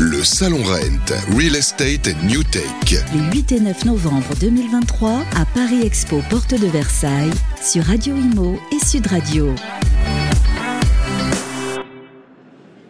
Le Salon Rent, Real Estate and New Tech. Les 8 et 9 novembre 2023 à Paris Expo, porte de Versailles, sur Radio Imo et Sud Radio.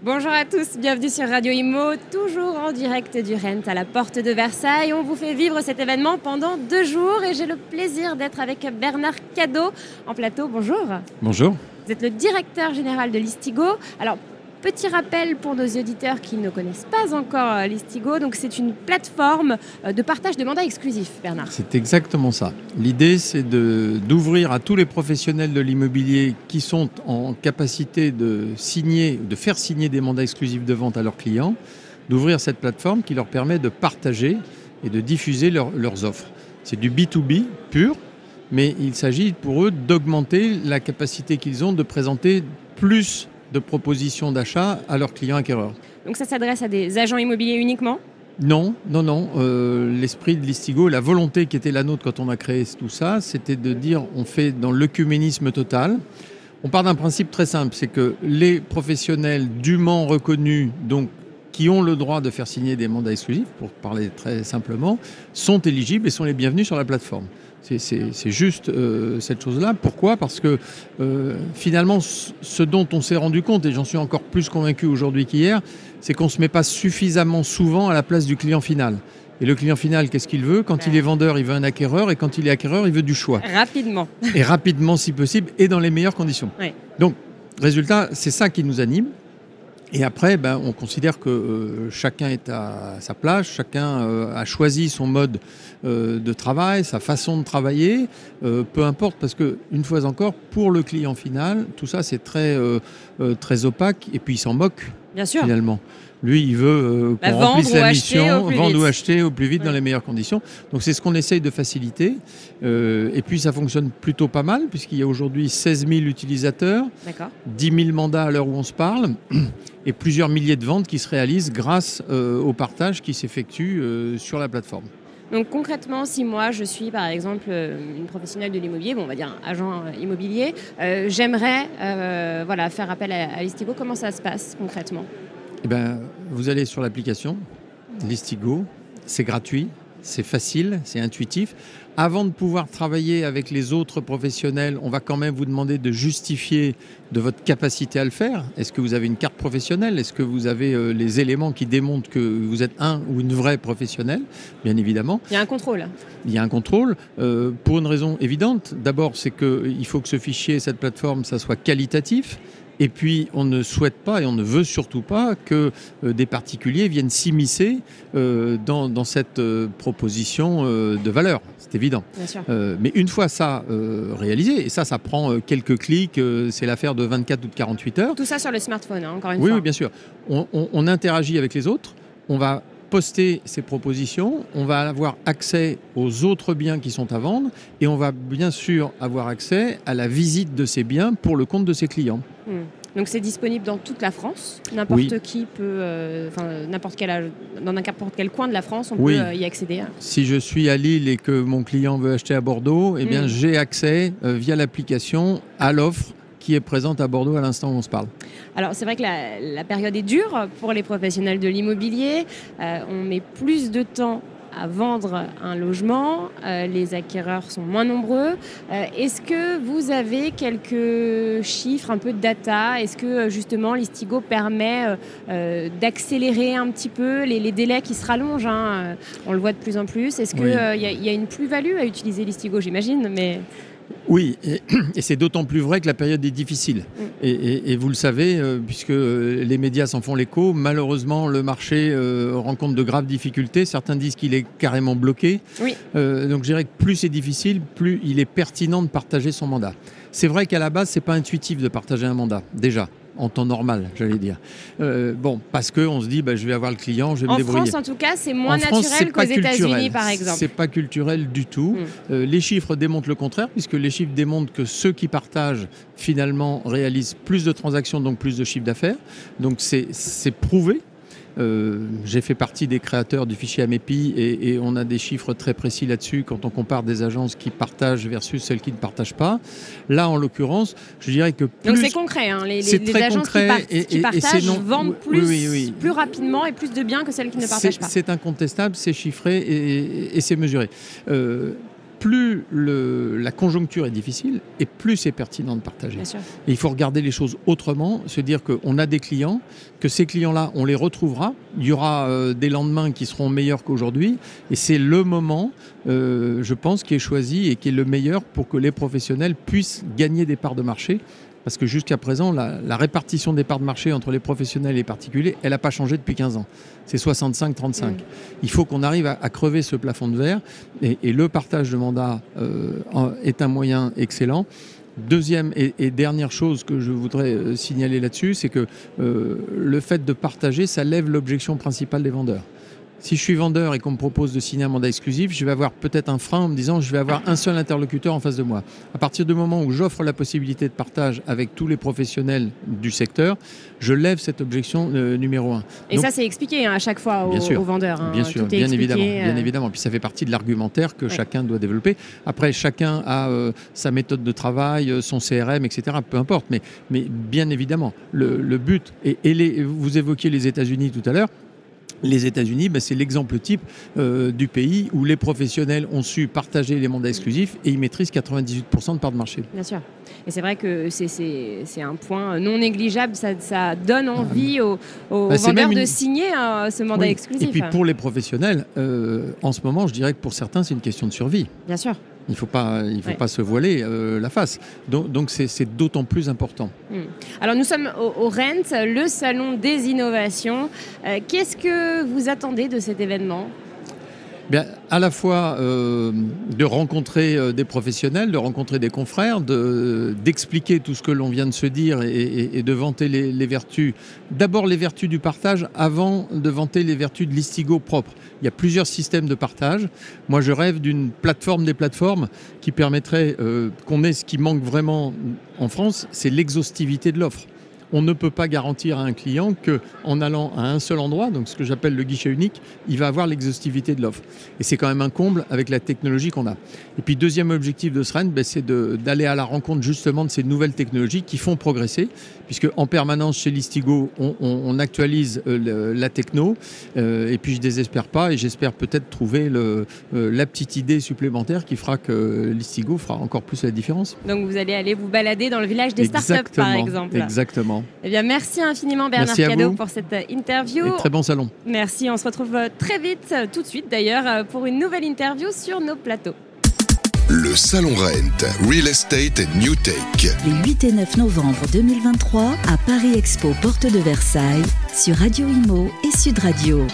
Bonjour à tous, bienvenue sur Radio Imo, toujours en direct du Rent à la porte de Versailles. On vous fait vivre cet événement pendant deux jours et j'ai le plaisir d'être avec Bernard Cadeau en plateau. Bonjour. Bonjour. Vous êtes le directeur général de l'Istigo. Alors, Petit rappel pour nos auditeurs qui ne connaissent pas encore euh, l'Istigo, donc c'est une plateforme euh, de partage de mandats exclusifs, Bernard. C'est exactement ça. L'idée, c'est d'ouvrir à tous les professionnels de l'immobilier qui sont en capacité de signer, de faire signer des mandats exclusifs de vente à leurs clients, d'ouvrir cette plateforme qui leur permet de partager et de diffuser leurs offres. C'est du B2B pur, mais il s'agit pour eux d'augmenter la capacité qu'ils ont de présenter plus de propositions d'achat à leurs clients acquéreurs. Donc ça s'adresse à des agents immobiliers uniquement? Non, non, non. Euh, l'esprit de l'Istigo, la volonté qui était la nôtre quand on a créé tout ça, c'était de dire on fait dans l'œcuménisme total. On part d'un principe très simple, c'est que les professionnels dûment reconnus, donc qui ont le droit de faire signer des mandats exclusifs, pour parler très simplement, sont éligibles et sont les bienvenus sur la plateforme. C'est juste euh, cette chose-là. Pourquoi? Parce que euh, finalement, ce dont on s'est rendu compte, et j'en suis encore plus convaincu aujourd'hui qu'hier, c'est qu'on ne se met pas suffisamment souvent à la place du client final. Et le client final, qu'est-ce qu'il veut? Quand il est vendeur, il veut un acquéreur, et quand il est acquéreur, il veut du choix. Rapidement. Et rapidement, si possible, et dans les meilleures conditions. Donc, résultat, c'est ça qui nous anime. Et après, ben, on considère que euh, chacun est à sa place, chacun euh, a choisi son mode euh, de travail, sa façon de travailler, peu importe, parce que une fois encore, pour le client final, tout ça c'est très très opaque, et puis il s'en moque Bien sûr. finalement. Lui, il veut euh, qu'on bah, remplisse la mission, vendre ou acheter au plus vite dans les meilleures conditions. Donc c'est ce qu'on essaye de faciliter. Euh, et puis ça fonctionne plutôt pas mal, puisqu'il y a aujourd'hui 16 000 utilisateurs, 10 000 mandats à l'heure où on se parle, et plusieurs milliers de ventes qui se réalisent grâce euh, au partage qui s'effectue sur la plateforme. Donc concrètement, si moi je suis par exemple une professionnelle de l'immobilier, bon, on va dire agent immobilier, j'aimerais voilà, faire appel à, à Listigo, comment ça se passe concrètement? Eh ben, Vous allez sur l'application Listigo, c'est gratuit, c'est facile, c'est intuitif. Avant de pouvoir travailler avec les autres professionnels, on va quand même vous demander de justifier de votre capacité à le faire. Est-ce que vous avez une carte professionnelle? Est-ce que vous avez euh, les éléments qui démontrent que vous êtes un ou une vraie professionnelle? Bien évidemment. Il y a un contrôle. Il y a un contrôle euh, pour une raison évidente. D'abord, c'est qu'il faut que ce fichier, cette plateforme, ça soit qualitatif. Et puis, on ne souhaite pas et on ne veut surtout pas que euh, des particuliers viennent s'immiscer euh, dans, cette euh, proposition de valeur. C'est évident. mais une fois ça réalisé, et ça, ça prend quelques clics, c'est l'affaire de 24 ou de 48 heures. Tout ça sur le smartphone, hein, encore une fois. Oui, bien sûr. on interagit avec les autres. On va poster ces propositions, on va avoir accès aux autres biens qui sont à vendre et on va bien sûr avoir accès à la visite de ces biens pour le compte de ses clients. Donc c'est disponible dans toute la France. N'importe qui peut, euh, enfin n'importe quel, dans n'importe quel coin de la France, on peut euh, y accéder. Si je suis à Lille et que mon client veut acheter à Bordeaux, eh bien hmm. j'ai accès euh, via l'application à l'offre qui est présente à Bordeaux à l'instant où on se parle. Alors c'est vrai que la, période est dure pour les professionnels de l'immobilier. On met plus de temps à vendre un logement, euh, les acquéreurs sont moins nombreux. Euh, est-ce que vous avez quelques chiffres, un peu de data? Est-ce que justement l'Istigo permet d'accélérer un petit peu les, délais qui se rallongent hein? On le voit de plus en plus. Est-ce qu'il y, y, a une plus-value à utiliser l'Istigo, j'imagine mais... Oui, et, c'est d'autant plus vrai que la période est difficile. Mm. Et, vous le savez, euh, puisque les médias s'en font l'écho, malheureusement, le marché euh, rencontre de graves difficultés. Certains disent qu'il est carrément bloqué. Euh, donc je dirais que plus c'est difficile, plus il est pertinent de partager son mandat. C'est vrai qu'à la base, c'est pas intuitif de partager un mandat, déjà en temps normal, j'allais dire. Euh, bon, parce qu'on se dit, bah, je vais avoir le client, je vais me débrouiller. En France, en tout cas, c'est moins naturel qu'aux États-Unis, par exemple. C'est pas culturel du tout. Hmm. Euh, les chiffres démontrent le contraire, puisque les chiffres démontrent que ceux qui partagent, finalement, réalisent plus de transactions, donc plus de chiffres d'affaires. Donc c'est prouvé. Euh, j'ai fait partie des créateurs du fichier AMEPI et, et on a des chiffres très précis là-dessus quand on compare des agences qui partagent versus celles qui ne partagent pas. Là, en l'occurrence, je dirais que plus... Donc c'est concret, hein, les, les, les agences qui, part, et, qui partagent non... vendent plus, oui, oui, oui. plus rapidement et plus de biens que celles qui ne partagent pas. C'est incontestable, c'est chiffré et, et c'est mesuré. Euh, plus le, la conjoncture est difficile et plus c'est pertinent de partager. Et il faut regarder les choses autrement, se dire qu'on a des clients, que ces clients-là, on les retrouvera. Il y aura euh, des lendemains qui seront meilleurs qu'aujourd'hui. Et c'est le moment, euh, je pense, qui est choisi et qui est le meilleur pour que les professionnels puissent gagner des parts de marché parce que jusqu'à présent, la, la, répartition des parts de marché entre les professionnels et les particuliers, elle n'a pas changé depuis 15 ans. C'est 65-35. Mmh. Il faut qu'on arrive à, à, crever ce plafond de verre, et, et le partage de mandats euh, est un moyen excellent. Deuxième et, et, dernière chose que je voudrais euh, signaler là-dessus, c'est que euh, le fait de partager, ça lève l'objection principale des vendeurs. Si je suis vendeur et qu'on me propose de signer un mandat exclusif, je vais avoir peut-être un frein en me disant je vais avoir un seul interlocuteur en face de moi. À partir du moment où j'offre la possibilité de partage avec tous les professionnels du secteur, je lève cette objection euh, numéro un. Et Donc, ça, c'est expliqué hein, à chaque fois aux, sûr, aux vendeurs. Hein. Bien sûr, bien expliqué, évidemment, euh... bien évidemment. Puis ça fait partie de l'argumentaire que ouais. chacun doit développer. Après, chacun a euh, sa méthode de travail, euh, son CRM, etc. Peu importe. Mais, mais bien évidemment, le, le but, et, et les, vous évoquiez les États-Unis tout à l'heure, les États-Unis, ben, c'est l'exemple type euh, du pays où les professionnels ont su partager les mandats exclusifs et ils maîtrisent 98% de parts de marché. Bien sûr. Et c'est vrai que c'est un point non négligeable. Ça, ça donne envie aux, aux ben, vendeurs une... de signer euh, ce mandat oui. exclusif. Et puis pour les professionnels, euh, en ce moment, je dirais que pour certains, c'est une question de survie. Bien sûr. Il ne faut pas, il faut ouais. pas se voiler euh, la face. Donc, c'est d'autant plus important. Mmh. Alors nous sommes au, au, RENT, le salon des innovations. Euh, Qu'est-ce que vous attendez de cet événement? Bien, à la fois euh, de rencontrer euh, des professionnels, de rencontrer des confrères, d'expliquer de, tout ce que l'on vient de se dire et, de vanter les, les vertus. D'abord les vertus du partage avant de vanter les vertus de l'Istigo propre. Il y a plusieurs systèmes de partage. Moi, je rêve d'une plateforme des plateformes qui permettrait euh, qu'on ait ce qui manque vraiment en France, c'est l'exhaustivité de l'offre on ne peut pas garantir à un client que en allant à un seul endroit, donc ce que j'appelle le guichet unique, il va avoir l'exhaustivité de l'offre. Et c'est quand même un comble avec la technologie qu'on a. Et puis deuxième objectif de SREN, ben, c'est d'aller à la rencontre justement de ces nouvelles technologies qui font progresser, puisque en permanence chez Listigo, on, on, on actualise euh, le, la techno. Euh, et puis je désespère pas, et j'espère peut-être trouver le, euh, la petite idée supplémentaire qui fera que Listigo fera encore plus la différence. Donc vous allez aller vous balader dans le village des startups, par exemple. Exactement. Eh bien, merci infiniment Bernard Cadeau pour cette euh, interview. Et très bon salon. Merci, on se retrouve euh, très vite, euh, tout de suite d'ailleurs, pour une nouvelle interview sur nos plateaux. Le Salon Rent, Real Estate and New Take. Les 8 et 9 novembre 2023 à Paris Expo, porte de Versailles, sur Radio Imo et Sud Radio.